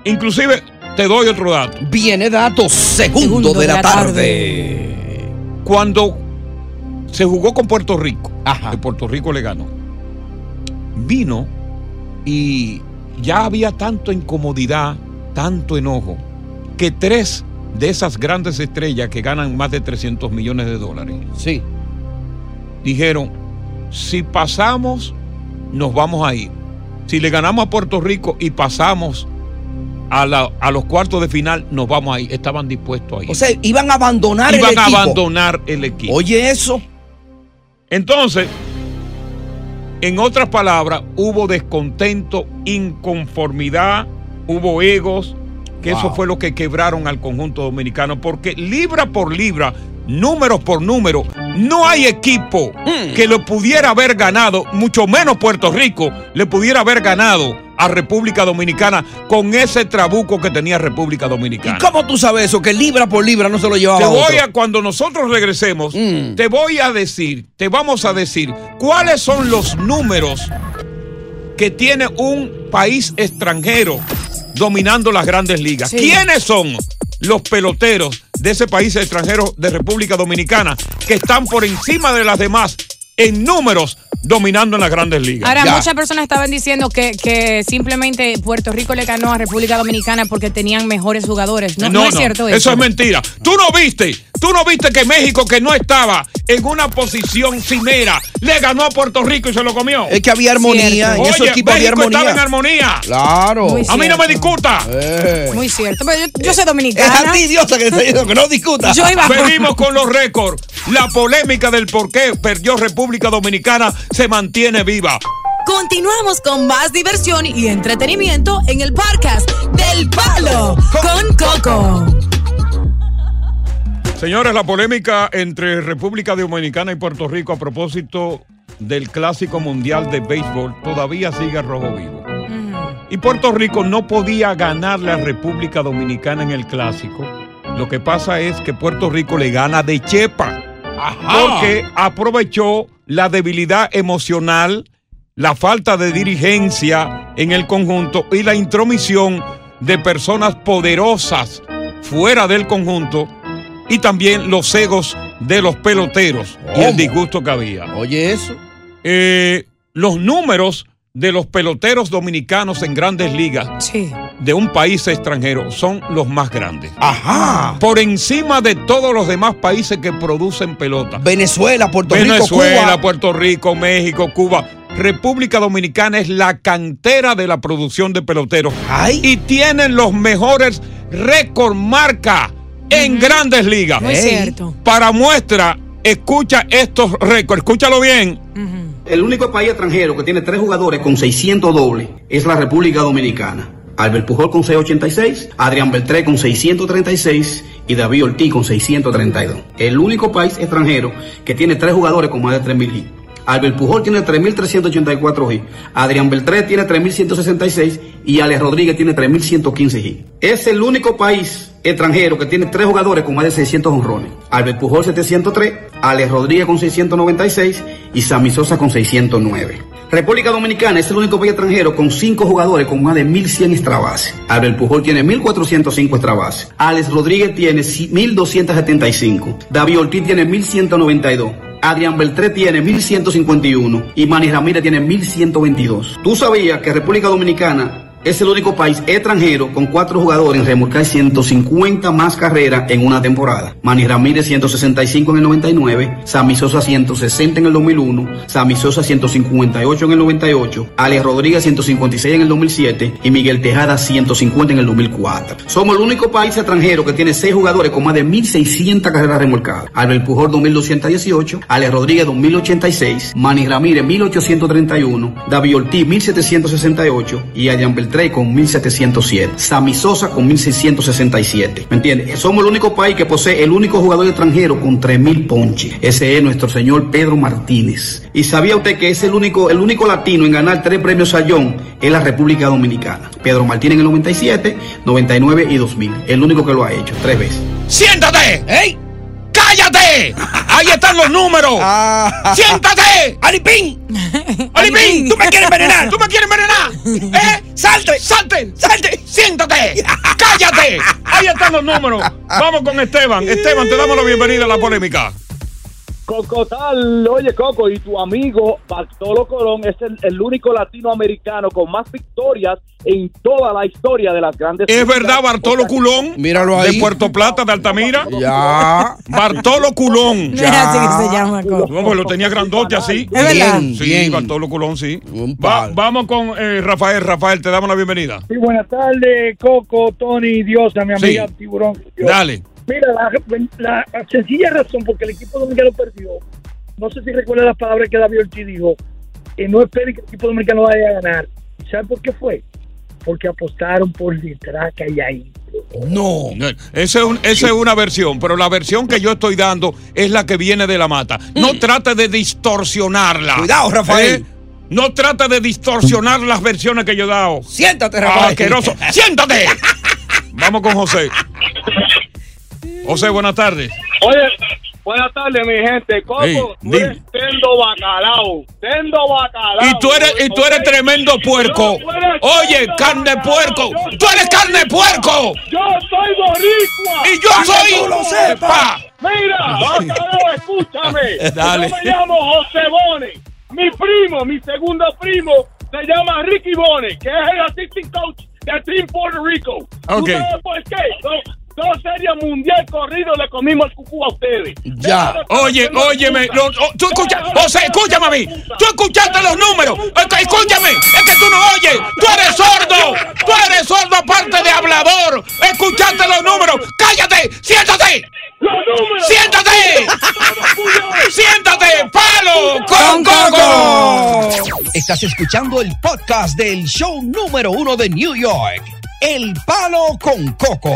Inclusive, te doy otro dato. Viene dato segundo, de, la, tarde. Cuando se jugó con Puerto Rico, que Puerto Rico le ganó, vino y ya había tanto incomodidad, tanto enojo, que tres de esas grandes estrellas que ganan más de 300 millones de dólares, Sí. dijeron, si pasamos, nos vamos a ir. Si le ganamos a Puerto Rico y pasamos a, la- a los cuartos de final, nos vamos a ir. Estaban dispuestos a ir. O sea, iban a abandonar Iban el a equipo. abandonar el equipo. Oye, eso. Entonces, en otras palabras, hubo descontento, inconformidad, hubo egos, que eso fue lo que quebraron al conjunto dominicano, porque libra por libra, número por número, no hay equipo Hmm. que lo pudiera haber ganado, mucho menos Puerto Rico, le pudiera haber ganado a República Dominicana con ese trabuco que tenía República Dominicana. ¿Y cómo tú sabes eso? Que libra por libra no se lo llevaba Te voy otro. a, cuando nosotros regresemos, Mm. te voy a decir, te vamos a decir cuáles son los números que tiene un país extranjero dominando las grandes ligas. Sí. ¿Quiénes son los peloteros de ese país extranjero de República Dominicana que están por encima de las demás en números dominando en las grandes ligas? Ahora, Ya. muchas personas estaban diciendo que, que simplemente Puerto Rico le ganó a República Dominicana porque tenían mejores jugadores. No, no es cierto eso. Eso es mentira. Tú no viste, tú no viste que México, que no estaba en una posición cimera, le ganó a Puerto Rico y se lo comió. Es que había armonía. En Oye, esos equipos había México armonía. estaba en armonía. Claro. Muy A mí no me discuta. Eh. Muy cierto. Pero yo, yo soy Es dominicana. a ti, Diosa, que que no discuta. Yo iba Seguimos con los récords. La polémica del por qué perdió República Dominicana se mantiene viva. Continuamos con más diversión y entretenimiento en el podcast del Palo con Coco. Señores, la polémica entre República Dominicana y Puerto Rico a propósito del Clásico Mundial de Béisbol todavía sigue rojo vivo. Y Puerto Rico no podía ganarle a República Dominicana en el Clásico. Lo que pasa es que Puerto Rico le gana de chepa. Porque aprovechó la debilidad emocional, la falta de dirigencia en el conjunto y la intromisión de personas poderosas fuera del conjunto y también los egos de los peloteros y el disgusto que había. Oye, eso. Eh, los números de los peloteros dominicanos en grandes ligas de un país extranjero son los más grandes. Ajá. Por encima de todos los demás países que producen pelota. Venezuela, Puerto Rico, Venezuela, Cuba. Puerto Rico, México, Cuba. República Dominicana es la cantera de la producción de peloteros. Y tienen los mejores récord marca en grandes ligas. Muy cierto. Para muestra, escucha estos récords. Escúchalo bien. El único país extranjero que tiene tres jugadores con 600 dobles es la República Dominicana. Albert Pujol con 686, Adrián Beltré con 636 y David Ortiz con 632. El único país extranjero que tiene tres jugadores con más de 3000 hits. Albert Pujol tiene 3.384 hits, Adrián Beltré tiene 3.166 y Alex Rodríguez tiene 3.115 hits. Es el único país extranjero que tiene tres jugadores con más de 600 honrones. Albert Pujol 703, Alex Rodríguez con 696 y Sammy Sosa con 609. República Dominicana es el único país extranjero con cinco jugadores con más de 1100 extra bases. Albert Pujol tiene 1405 extra bases. Alex Rodríguez tiene 1275. David Ortiz tiene 1192. Adrián Beltré tiene 1151 y Manny Ramírez tiene 1122. ¿Tú sabías que República Dominicana es el único país extranjero con cuatro jugadores en remolcar 150 más carreras en una temporada. Manny Ramírez 165 en el 99, Sammy Sosa 160 en el 2001, Sammy Sosa 158 en el 98, Alex Rodríguez 156 en el 2007 y Miguel Tejada 150 en el 2004. Somos el único país extranjero que tiene seis jugadores con más de 1.600 carreras remolcadas. Albert Pujol 2.218, Alex Rodríguez 2.086, Manny Ramírez 1.831, David Ortiz 1.768 y Ayan Beltrán con 1707. Sammy Sosa con 1667. ¿Me entiendes? Somos el único país que posee el único jugador extranjero con 3000 ponches. Ese es nuestro señor Pedro Martínez. ¿Y sabía usted que es el único, el único latino en ganar tres premios Sayón en la República Dominicana? Pedro Martínez en el 97, 99 y 2000. El único que lo ha hecho, tres veces. ¡Siéntate! ¡Ey! ¡Cállate! Ahí están los números. ¡Siéntate! ¡Alipín! ¡Alipín! ¿Tú me quieres envenenar? ¿Tú me quieres envenenar? ¿Eh? ¡Salte! ¡Salte! ¡Salte! ¡Siéntate! ¡Cállate! Ahí están los números. Vamos con Esteban. Esteban, te damos la bienvenida a la polémica. Coco tal, oye Coco, y tu amigo Bartolo Colón es el, el único latinoamericano con más victorias en toda la historia de las grandes. ¿Es verdad, Bartolo Culón? Míralo De ahí. Puerto Plata, de Altamira. Ya. Bartolo Culón. Es así que se llama, Coco. No, pues lo tenía grandote así. ¿Es verdad? Sí, Bien. Bartolo Culón, sí. Va- vamos con eh, Rafael. Rafael, te damos la bienvenida. Sí, buenas tardes, Coco, Tony, Diosa, mi amiga Sí. Tiburón. Dale. Mira, la, la sencilla razón porque el equipo dominicano perdió, no sé si recuerda las palabras que David Ortiz dijo, que no esperen que el equipo dominicano vaya a ganar. ¿Sabe por qué fue? Porque apostaron por detrás que hay ahí. No. Esa es, un- esa es una versión, pero la versión que yo estoy dando es la que viene de la mata. No trate de distorsionarla. Mm. Cuidado, Rafael. ¿Eh? No trate de distorsionar las versiones que yo he dado. Siéntate, Rafael. Asqueroso. ¡Siéntate! Vamos con José. José, buenas tardes. Oye, buenas tardes, mi gente. Coco, Ey, tú dime. eres tendo bacalao. Tendo bacalao. Y tú eres, y tú eres tremendo puerco. Eres Oye, carne bacalao. puerco. Yo Tú eres carne puerco. Yo soy boricua. Y yo soy- que tú lo sepas. Mira, bacalao, escúchame. Dale. Yo me llamo José Bone. Mi primo, mi segundo primo, se llama Ricky Bone, que es el assistant coach de Team Puerto Rico. ¿Tú Ok. sabes por qué? Dos series mundial corrido le comimos el cucú a ustedes. Ya. Oye, óyeme. lo- o- tú escucha, José, escúchame a mí. Tú escuchaste los números. Escúchame. Es que tú no oyes. Tú eres sordo. Tú eres sordo aparte de hablador. Escuchaste los números. Cállate. Siéntate. Siéntate. Siéntate. Palo con coco. Está Estás escuchando el podcast del show número uno de New York, El Palo con Coco.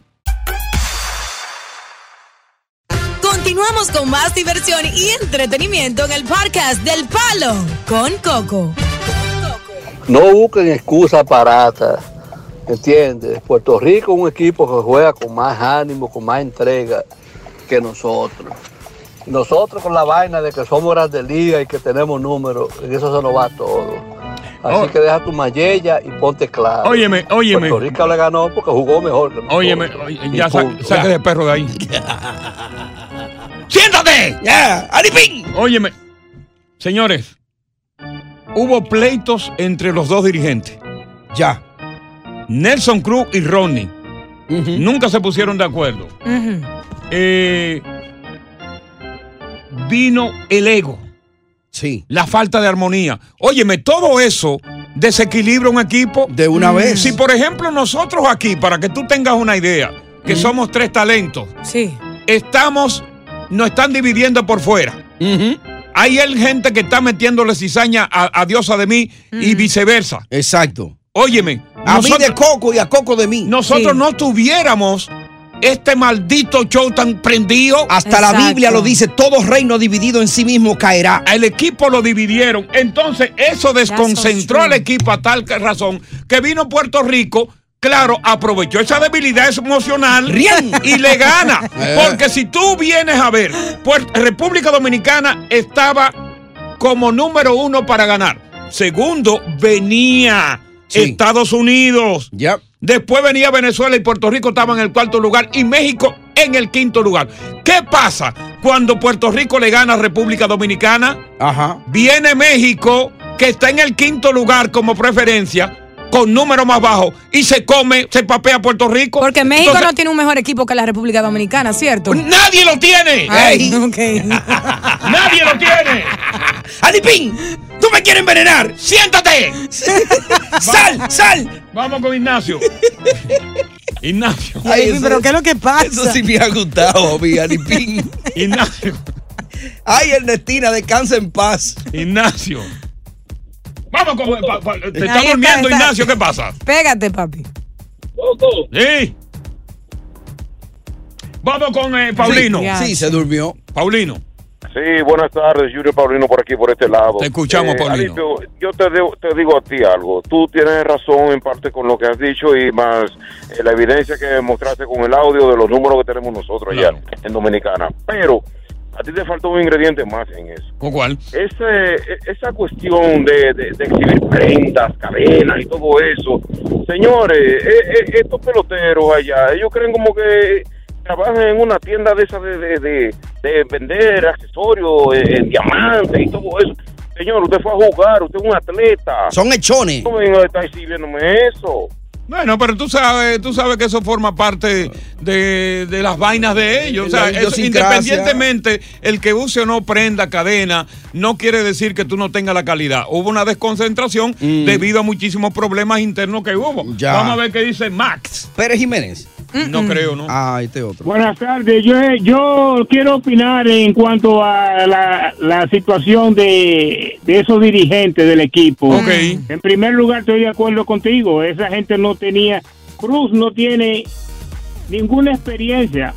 Continuamos con más diversión y entretenimiento en el podcast del Palo con Coco. No busquen excusas baratas, ¿entiendes? Puerto Rico es un equipo que juega con más ánimo, con más entrega que nosotros. Nosotros con la vaina de que somos grandes ligas y que tenemos números, en eso se nos va todo. Así Oh. que deja tu mayella y ponte claro. Óyeme, óyeme. Puerto Rico le ganó porque jugó mejor que nosotros. Óyeme, ya sa- saque ese perro de ahí. ¡Siéntate! ¡Ya! ¡Aripín! Óyeme, señores, hubo pleitos entre los dos dirigentes. Ya. Nelson Cruz y Ronnie. Nunca se pusieron de acuerdo. Eh, vino el ego. Sí. La falta de armonía. Óyeme, todo eso desequilibra un equipo. De una vez. Si, por ejemplo, nosotros aquí, para que tú tengas una idea, que somos tres talentos. Sí. Estamos, nos están dividiendo por fuera. Hay gente que está metiéndole cizaña a, a Diosa de mí y viceversa. Exacto. Óyeme. A mí de Coco y a Coco de mí. Nosotros no tuviéramos este maldito show tan prendido. Hasta la Biblia lo dice, todo reino dividido en sí mismo caerá. El equipo lo dividieron. Entonces, eso desconcentró al equipo a tal que razón que vino Puerto Rico. Claro, aprovechó esa debilidad emocional y le gana. Eh. Porque si tú vienes a ver, Puert- República Dominicana estaba como número uno para ganar. Segundo, venía Estados Unidos. Después venía Venezuela y Puerto Rico estaba en el cuarto lugar y México en el quinto lugar. ¿Qué pasa cuando Puerto Rico le gana a República Dominicana? Ajá. Viene México, que está en el quinto lugar como preferencia, con número más bajo, y se come, se papea a Puerto Rico. Porque México Entonces, no tiene un mejor equipo que la República Dominicana, ¿cierto? ¡Nadie lo tiene! Ay. ¡Nadie lo tiene! ¡Alipín! ¡Tú me quieres envenenar! ¡Siéntate! ¡Sal! ¡Sal! Vamos con Ignacio. Ignacio. Ay, eso- pero ¿qué es lo que pasa? Eso sí me ha gustado, mi Alipín. Ignacio. Ay, Ernestina, descansa en paz. Ignacio. Vamos con. pa- pa- te está está, durmiendo, está. Ignacio, ¿qué pasa? Pégate, papi. Sí. Vamos con eh, Paulino. Sí, sí, se durmió. Paulino. Sí, buenas tardes, Julio Paulino por aquí, por este lado. Te escuchamos, Paulino. Alipio, yo te, digo- te digo a ti algo. Tú tienes razón en parte con lo que has dicho y más eh, la evidencia que mostraste con el audio de los números que tenemos nosotros allá en Dominicana. Pero a ti te falta un ingrediente más en eso. ¿Con cuál? Ese, e- esa cuestión de, de- de exhibir prendas, cadenas y todo eso. Señores, eh, eh, estos peloteros allá, ellos creen como que trabajan en una tienda de esa de, de, de- de vender accesorios, eh, en diamantes y todo eso. Señor, usted fue a jugar, usted es un atleta. Son hechones. No venga a estar exhibiéndome eso. Bueno, pero tú sabes, tú sabes que eso forma parte de, de las vainas de ellos. O sea, eso, independientemente, el que use o no prenda cadena, no quiere decir que tú no tengas la calidad. Hubo una desconcentración debido a muchísimos problemas internos que hubo. Mm. Ya. Vamos a ver qué dice Max. Pérez Jiménez. No creo, ¿no? Ah, este otro. Buenas tardes. Yo, yo quiero opinar en cuanto a la, la situación de, de esos dirigentes del equipo. En primer lugar, estoy de acuerdo contigo. Esa gente no tenía. Cruz no tiene ninguna experiencia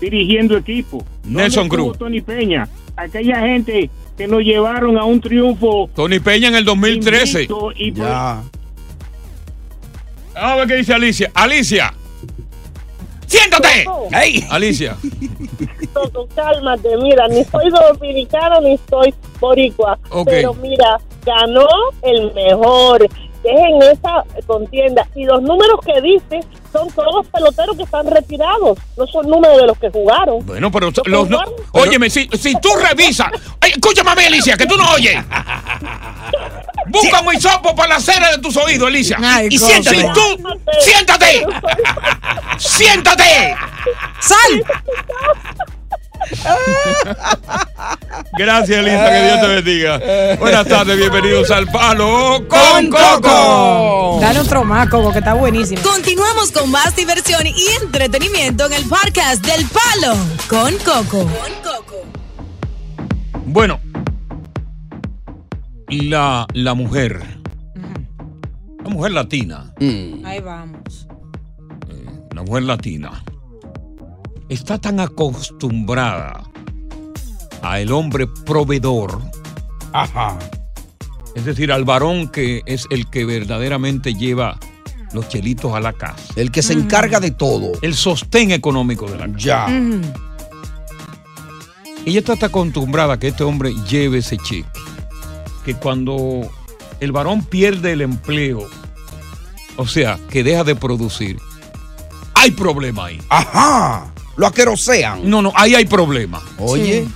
dirigiendo equipo. ¿Dónde Nelson Cruz. Tony Peña. Aquella gente que nos llevaron a un triunfo. Tony Peña en el 2013. invicto y pues- Vamos a ver qué dice Alicia. Alicia. ¡Siéntate! ¡Ey! Alicia. Coco, cálmate, mira, ni soy dominicano ni soy boricua. Pero mira, ganó el mejor. Es en esa contienda. Y los números que dice son todos peloteros que están retirados. No son números de los que jugaron. Bueno, pero los no- óyeme, si, si tú revisas, Ay, escúchame a mí, Alicia, que tú no oyes. Busca un hisopo para la cera de tus oídos, Alicia. Ay, y siéntate. Si tú, siéntate. siéntate. ¡Sal! Gracias, Elisa, que Dios te bendiga. Buenas tardes, bienvenidos al Palo con Coco. Dale otro más, Coco, que está buenísimo. Continuamos con más diversión y entretenimiento en el podcast del Palo con Coco. Bueno, la, la mujer, la mujer latina, Ahí vamos. la mujer latina, está tan acostumbrada a el hombre proveedor. Ajá. Es decir, al varón que es el que verdaderamente lleva los chelitos a la casa. El que se encarga de todo. El sostén económico de la casa. Ya. Ella está tan acostumbrada a que este hombre lleve ese cheque. Que cuando el varón pierde el empleo, o sea, que deja de producir, hay problema ahí. Ajá. Lo aquerosean. No, no, ahí hay problema. Oye.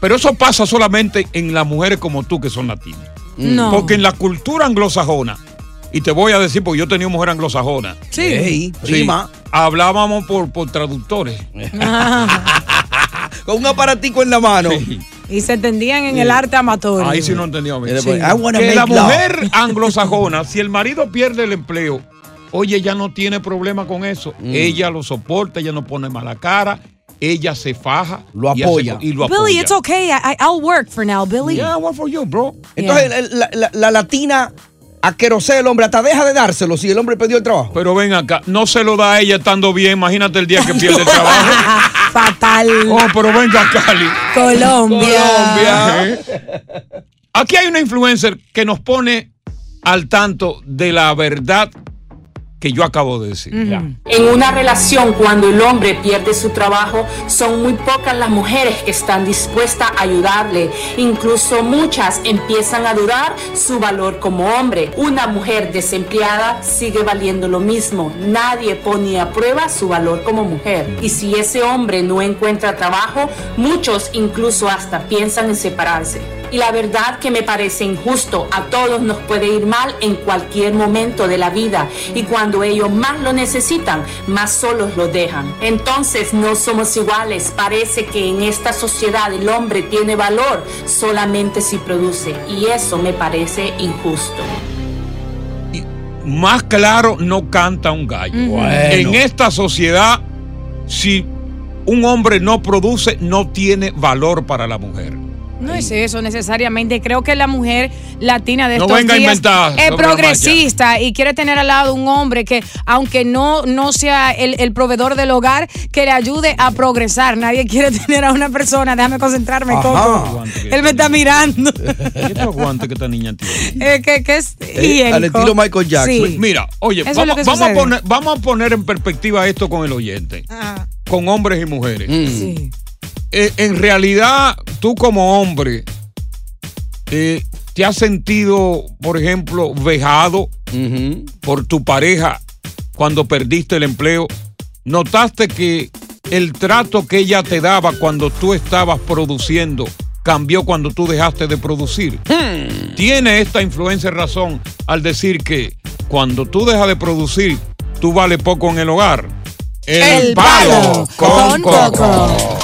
Pero eso pasa solamente en las mujeres como tú que son latinas. No. Porque en la cultura anglosajona, y te voy a decir porque yo tenía mujer anglosajona. Sí. Ey, prima. hablábamos por, por traductores. Con un aparatico en la mano. Y se entendían en el arte amatorio. Ahí sí no entendía. bien. Sí. Que la mujer anglosajona, si el marido pierde el empleo, oye, ella no tiene problema con eso. Mm. Ella lo soporta, ella no pone mala cara, ella se faja. Lo y hace- apoya. Y, lo Billy, apoya. it's okay. I, I- I'll work for now, Billy. Yeah, what for you, bro. Entonces, la, la- la latina aquerosea el hombre, hasta deja de dárselo si el hombre perdió el trabajo. Pero ven acá, no se lo da a ella estando bien. Imagínate el día que pierde el trabajo. Fatal. Oh, pero venga, Cali. Colombia. ¿Eh? Aquí hay una influencer que nos pone al tanto de la verdad que yo acabo de decir. En una relación, cuando el hombre pierde su trabajo, son muy pocas las mujeres que están dispuestas a ayudarle. Incluso muchas empiezan a dudar su valor como hombre. Una mujer desempleada sigue valiendo lo mismo. Nadie pone a prueba su valor como mujer. Y si ese hombre no encuentra trabajo, muchos incluso hasta piensan en separarse. Y la verdad que me parece injusto, a todos nos puede ir mal en cualquier momento de la vida y cuando ellos más lo necesitan, más solos lo dejan. Entonces no somos iguales, parece que en esta sociedad el hombre tiene valor solamente si produce y eso me parece injusto. Más claro no canta un gallo. Bueno. En esta sociedad, si un hombre no produce, no tiene valor para la mujer. No es eso necesariamente. Creo que la mujer latina de No estos venga a días inventar es progresista y quiere tener al lado un hombre que, aunque no, no sea el, el proveedor del hogar, que le ayude a progresar. Nadie quiere tener a una persona. Déjame concentrarme, Ajá. Coco. Él me está mirando. ¿Qué te aguante que esta niña tiene? Eh, que, que es Eh, al estilo Michael Sí. Mira, oye, vamos, vamos a poner, vamos a poner en perspectiva esto con el oyente, Ajá. con hombres y mujeres. Sí. Eh, en realidad, tú como hombre, eh, ¿te has sentido, por ejemplo, vejado por tu pareja cuando perdiste el empleo? ¿Notaste que el trato que ella te daba cuando tú estabas produciendo cambió cuando tú dejaste de producir? Tiene esta influencia razón al decir que cuando tú dejas de producir, tú vales poco en el hogar. El Palo con Coco.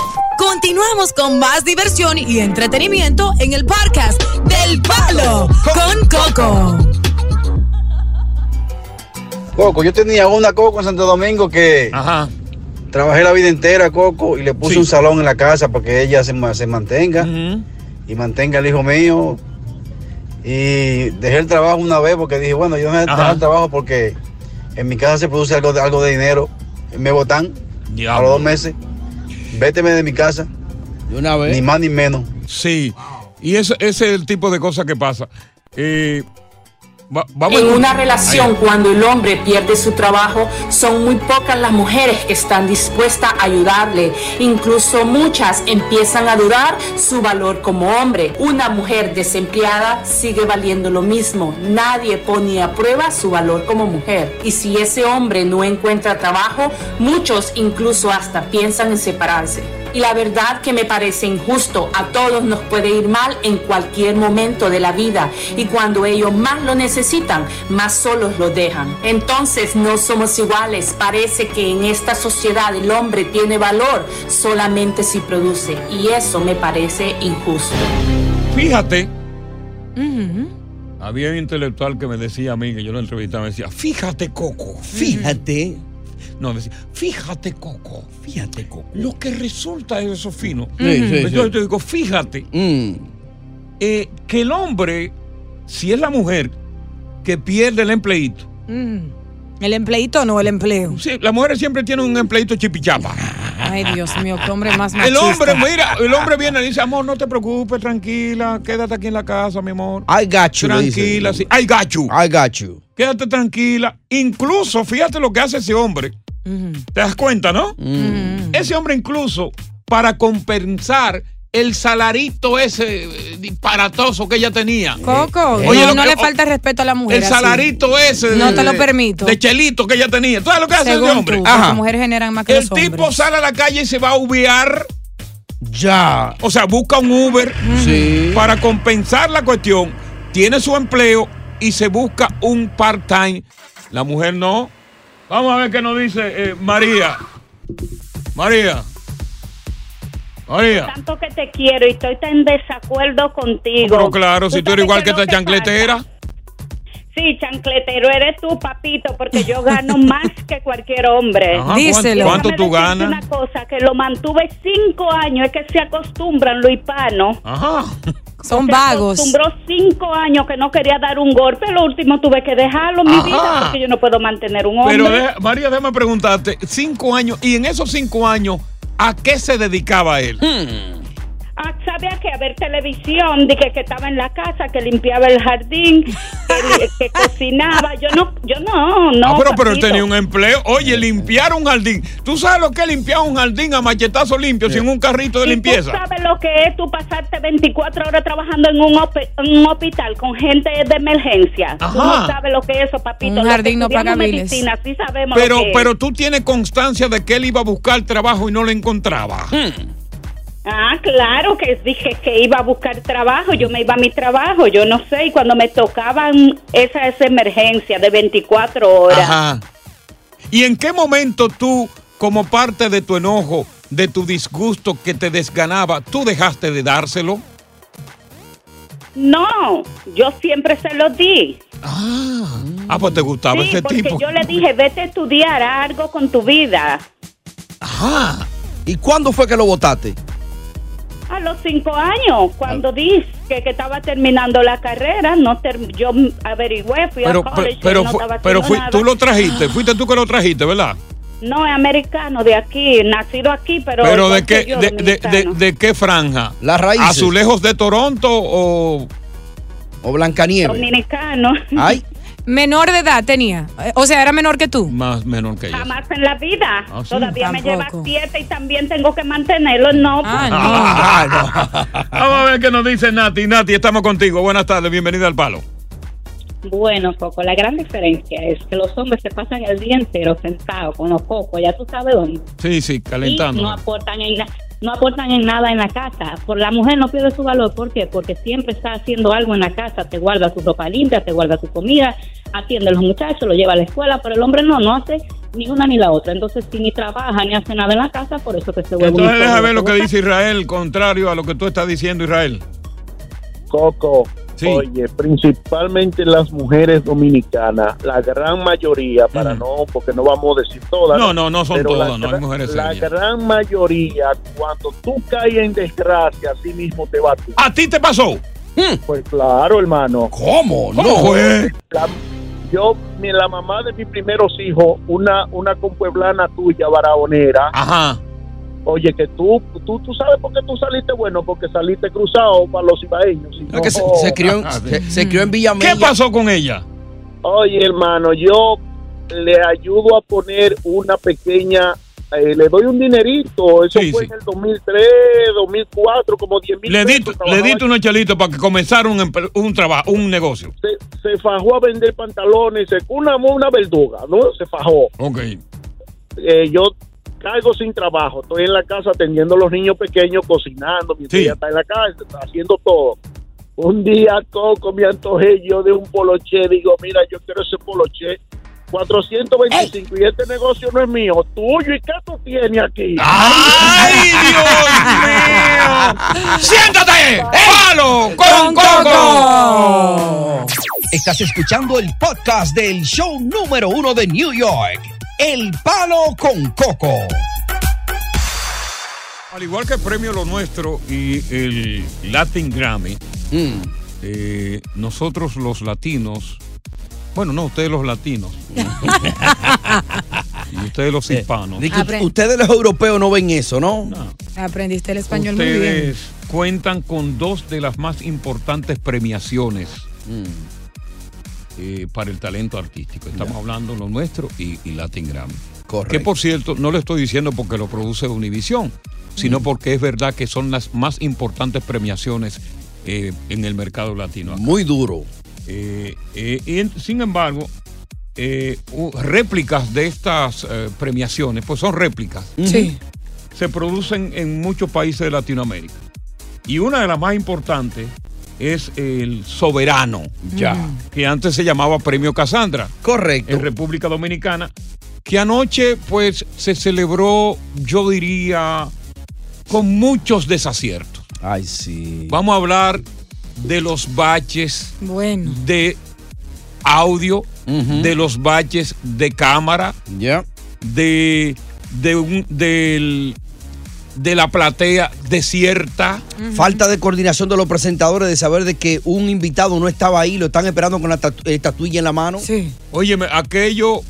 Continuamos con más diversión y entretenimiento en el podcast del Palo con Coco. Coco, yo tenía una Coco en Santo Domingo que trabajé la vida entera, Coco, y le puse un salón en la casa para que ella se, se mantenga y mantenga al hijo mío. Y dejé el trabajo una vez porque dije, bueno, yo no voy a dejar el trabajo porque en mi casa se produce algo de, algo de dinero. Me botan a los dos meses. Véteme de mi casa. De una vez. Ni más ni menos. Sí, y eso, ese es el tipo de cosas que pasa. Eh, Va- vamos En a- una relación, Ahí. cuando el hombre pierde su trabajo, son muy pocas las mujeres que están dispuestas a ayudarle. Incluso muchas empiezan a dudar su valor como hombre. Una mujer desempleada sigue valiendo lo mismo. Nadie pone a prueba su valor como mujer. Y si ese hombre no encuentra trabajo, muchos incluso hasta piensan en separarse. Y la verdad que me parece injusto, a todos nos puede ir mal en cualquier momento de la vida y cuando ellos más lo necesitan, más solos lo dejan. Entonces no somos iguales, parece que en esta sociedad el hombre tiene valor solamente si produce y eso me parece injusto. Fíjate, había un intelectual que me decía a mí, que yo lo entrevistaba, me decía, fíjate, Coco. Fíjate. No, decía, fíjate, Coco. Fíjate, Coco. Lo que resulta es eso fino. Sí, sí, Entonces sí. yo te digo, fíjate, eh, que el hombre, si es la mujer que pierde el empleito, Mm. ¿El empleito o no el empleo? Sí, las mujeres siempre tienen un empleito chipichapa. Ay, Dios mío, qué hombre más El machista. hombre, mira, el hombre viene y dice, amor, no te preocupes, tranquila, quédate aquí en la casa, mi amor. I got you. Tranquila, sí. I got you. I got you. Quédate tranquila. Incluso, fíjate lo que hace ese hombre. ¿Te das cuenta, no? Ese hombre incluso, para compensar el salarito ese eh, disparatoso que ella tenía. Coco, Oye, no, lo no que- le falta respeto a la mujer. El así. salarito ese. de- No te lo de- permito. De chelito que ella tenía. ¿Tú sabes lo que hace Según ese hombre? tú, porque las mujeres generan más que El los hombres. tipo sale a la calle y se va a ubiar. Ya. O sea, busca un Uber Sí. para compensar la cuestión. Tiene su empleo y se busca un part-time. La mujer no. Vamos a ver qué nos dice eh, María. María. María. Tanto que te quiero y estoy tan en desacuerdo contigo. Pero claro, si tú eres igual que esta chancletera. Sí, chancletero eres tú, papito, porque yo gano más que cualquier hombre. Ajá, Díselo. ¿cuánto- cuánto tú ganas? Una cosa, que lo mantuve cinco años, es que se acostumbran los hispanos. Ajá. Son Se vagos. acostumbró cinco años que no quería dar un golpe, lo último tuve que dejarlo, mi Ajá. vida, porque yo no puedo mantener un hombre. Pero deja- María, déjame preguntarte, cinco años, y en esos cinco años, ¿a qué se dedicaba él? Ah, sabía que a ver televisión, de que, que estaba en la casa, que limpiaba el jardín, que, cocinaba. Yo no, yo no, no. ah, pero, pero él tenía un empleo. Oye, limpiar un jardín. ¿Tú sabes lo que es limpiar un jardín a machetazo limpio sin un carrito de ¿Y limpieza? ¿Tú sabes lo que es tú pasarte 24 horas trabajando en un, hospital con gente de emergencia? Tú Ajá. no sabes lo que es eso, papito. Un jardín no paga medicina, sí sabemos Pero, lo que es. pero tú tienes constancia de que él iba a buscar trabajo y no lo encontraba. Ah, claro que dije que iba a buscar trabajo, yo me iba a mi trabajo, yo no sé, y cuando me tocaban esa, esa emergencia de 24 horas, Ajá. ¿Y en qué momento tú, como parte de tu enojo, de tu disgusto que te desganaba, tú dejaste de dárselo? no, yo siempre se lo di. Ah, pues te gustaba Sí, ese porque tipo. yo le dije, vete a estudiar algo con tu vida. Ajá. ¿Y cuándo fue que lo votaste? A los cinco años, cuando dije que, que estaba terminando la carrera, no ter- yo averigüé, fui Pero, a pero, college, pero, no pero haciendo fui- nada. tú lo trajiste, fuiste tú que lo trajiste, ¿verdad? No, es americano de aquí, nacido aquí, pero... Pero de que qué, yo, de, de- de- de qué franja? Las raíces. ¿Azulejos de Toronto o, o Blancanieves? Dominicano. Ay. Menor de edad tenía. Eh, O sea, era menor que tú. Más menor que ella. Jamás en la vida. Ah, sí. Todavía me lleva siete y también tengo que mantenerlo. No, Ah, Vamos a ver qué nos dice Nati. Nati, estamos contigo. Buenas tardes, bienvenida al palo. Bueno, Coco, la gran diferencia es que los hombres se pasan el día entero sentados con los cocos, ya tú sabes dónde. Sí, sí, Y calentando. no aportan en na- no aportan en nada en la casa. Por la mujer no pierde su valor, ¿por qué? Porque siempre está haciendo algo en la casa, te guarda su ropa limpia, te guarda su comida, atiende a los muchachos, lo lleva a la escuela, pero el hombre no, no hace ni una ni la otra. Entonces, si ni trabaja ni hace nada en la casa, por eso que se vuelve un Entonces deja ver lo que dice Israel, contrario a lo que tú estás diciendo, Israel. Coco, oye, principalmente las mujeres dominicanas, la gran mayoría, para no, porque no vamos a decir todas. No, no, no son todas, la no hay mujeres La serias. gran mayoría, cuando tú caes en desgracia, así mismo te va a ti. ¿A ti te pasó? Pues claro, hermano. ¿Cómo? ¿Cómo fue? La- yo, mi- la mamá de mis primeros hijos, una, una compueblana tuya, barahonera. Ajá. Oye, que tú, tú, tú sabes por qué tú saliste bueno, porque saliste cruzado para los ibaeños. que se, se crió, en- se, se crió en Villamella. ¿Qué pasó con ella? Oye, hermano, yo le ayudo a poner una pequeña, eh, le doy un dinerito, eso Sí, fue sí. en el 2003, 2004, como 10 mil Le di, pesos. le trabajaba di unos chelitos para que comenzara un, un trabajo, un negocio. se, se fajó a vender pantalones, se una, una verduga, ¿no? Se fajó. Ok. Eh, yo caigo sin trabajo, estoy en la casa atendiendo a los niños pequeños, cocinando, mientras Sí. ella está en la casa, está haciendo todo. Un día Coco me antojé yo de un poloché, digo, mira, yo quiero ese poloché. 425 y este negocio no es mío, tuyo y qué tú tienes aquí. ¡Ay, Dios mío! ¡Siéntate! ¡Palo con Coco! Estás escuchando el podcast del show número uno de New York, El Palo con Coco. Al igual que el premio Lo Nuestro y el Latin Grammy, eh, nosotros los latinos, bueno, no, ustedes los latinos, y ustedes los hispanos, Di que ustedes los europeos no ven eso, ¿no? Aprendiste el español muy bien. ustedes cuentan con dos de las más importantes premiaciones eh, para el talento artístico. Estamos hablando Lo Nuestro y, y Latin Grammy. Que por cierto, no lo estoy diciendo porque lo produce Univision, sino porque es verdad que son las más importantes premiaciones eh, en el mercado latino. Muy duro. Eh, eh, y en- sin embargo, eh, réplicas de estas eh, premiaciones, pues son réplicas. Sí. Se producen en muchos países de Latinoamérica. Y una de las más importantes es el Soberano, Ya. que antes se llamaba Premio Casandra. Correcto. En República Dominicana, que anoche pues se celebró, yo diría, con muchos desaciertos. Ay, sí. Vamos a hablar de los baches Bueno. de audio, de los baches de cámara, de, de, un- del- de la platea desierta. Falta de coordinación de los presentadores de saber de que un invitado no estaba ahí, lo están esperando con la tatu- eh, estatuilla en la mano. Sí. Óyeme, aquello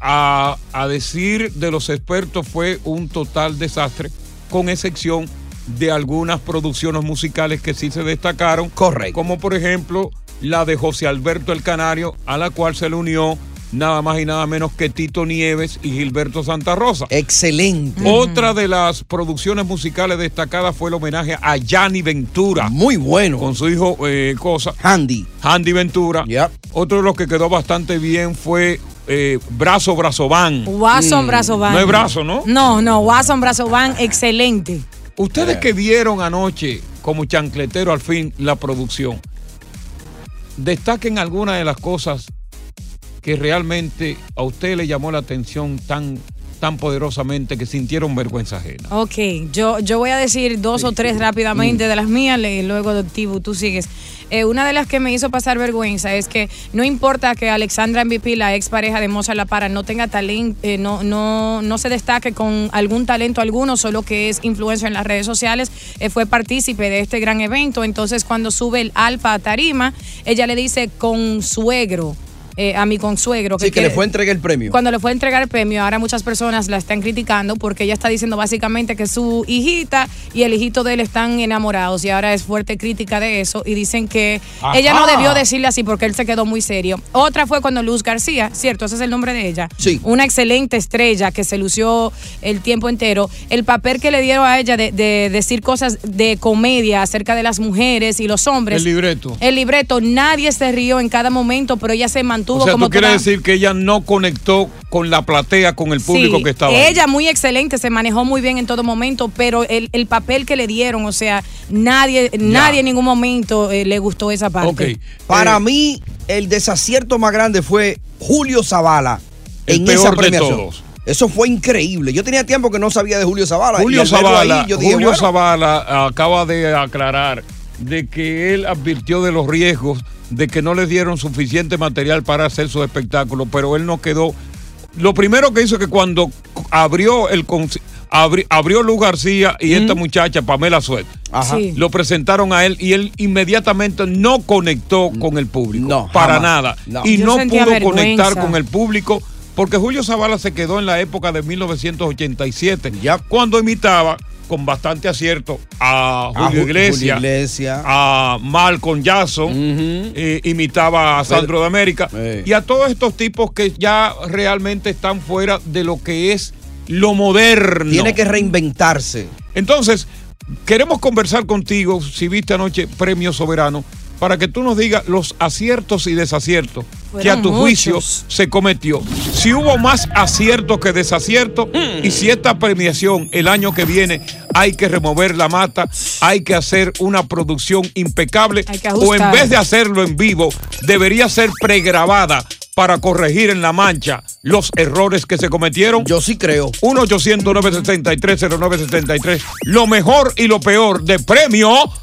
a, a decir de los expertos fue un total desastre, con excepción de algunas producciones musicales que sí se destacaron. Correcto. Como por ejemplo la de José Alberto el Canario, a la cual se le unió nada más y nada menos que Tito Nieves y Gilberto Santa Rosa. Excelente. Otra de las producciones musicales destacadas fue el homenaje a Yanni Ventura. Muy bueno. Con su hijo eh, Cosa. Handy. Handy Ventura. Otro de los que quedó bastante bien fue eh, Brazo Brazo Van. Watson Brazo Van. No es brazo, ¿no? No, no, Watson Brazo Van, excelente. Ustedes que vieron anoche como chancletero al fin la producción, destaquen alguna de las cosas que realmente a usted le llamó la atención tan, tan poderosamente que sintieron vergüenza ajena. Ok, yo, yo voy a decir dos o tres rápidamente de las mías, le- luego Tibu, tú sigues. Eh, una de las que me hizo pasar vergüenza es que no importa que Alexandra MVP, la ex pareja de Mozart La Para, no tenga talento, no, no, no se destaque con algún talento alguno, solo que es influencer en las redes sociales, eh, fue partícipe de este gran evento. Entonces, cuando sube el Alfa a Tarima, ella le dice consuegro. Eh, a mi consuegro. Sí, que le fue a entregar el premio. Cuando le fue a entregar el premio, ahora muchas personas la están criticando porque ella está diciendo básicamente que su hijita y el hijito de él están enamorados y ahora es fuerte crítica de eso y dicen que Ajá. ella no debió decirle así porque él se quedó muy serio. Otra fue cuando Luz García, ¿cierto? Ese es el nombre de ella. Sí. Una excelente estrella que se lució el tiempo entero. El papel que le dieron a ella de, de decir cosas de comedia acerca de las mujeres y los hombres. El libreto. El libreto, nadie se rió en cada momento, pero ella se mantuvo O sea, como tú quieres toda- decir que ella no conectó con la platea, con el público Sí, que estaba ahí. Ella muy excelente, se manejó muy bien en todo momento, pero el, el papel que le dieron, o sea, nadie, nadie en ningún momento eh, le gustó esa parte. Para mí, el desacierto más grande fue Julio Zavala El en peor esa de premiación. todos. Eso fue increíble. Yo tenía tiempo que no sabía de Julio Zavala. Julio Zavala, ahí, yo dije, Julio bueno, Zavala acaba de aclarar de que él advirtió de los riesgos de que no le dieron suficiente material para hacer su espectáculo, pero él no quedó. Lo primero que hizo que cuando abrió el abri- abrió Luz García y esta muchacha Pamela Suet. Sí. lo presentaron a él y él inmediatamente no conectó con el público para jamás. nada No. y Yo no pudo vergüenza. conectar con el público porque Julio Zavala se quedó en la época de 1987 cuando imitaba con bastante acierto a A Julio Ju- Iglesias, Julio Iglesias. a Malcolm Jackson, eh, imitaba a Sandro de América, y a todos estos tipos que ya realmente están fuera de lo que es lo moderno. Tiene que reinventarse. Entonces, queremos conversar contigo, si viste anoche Premio Soberano, para que tú nos digas los aciertos y desaciertos que a tu juicio se cometió. Si hubo más aciertos que desaciertos y si esta premiación el año que viene hay que remover la mata, hay que hacer una producción impecable o en vez de hacerlo en vivo, debería ser pregrabada para corregir en la mancha los errores que se cometieron. Yo sí creo. 1 800 0973 Lo mejor y lo peor de Premio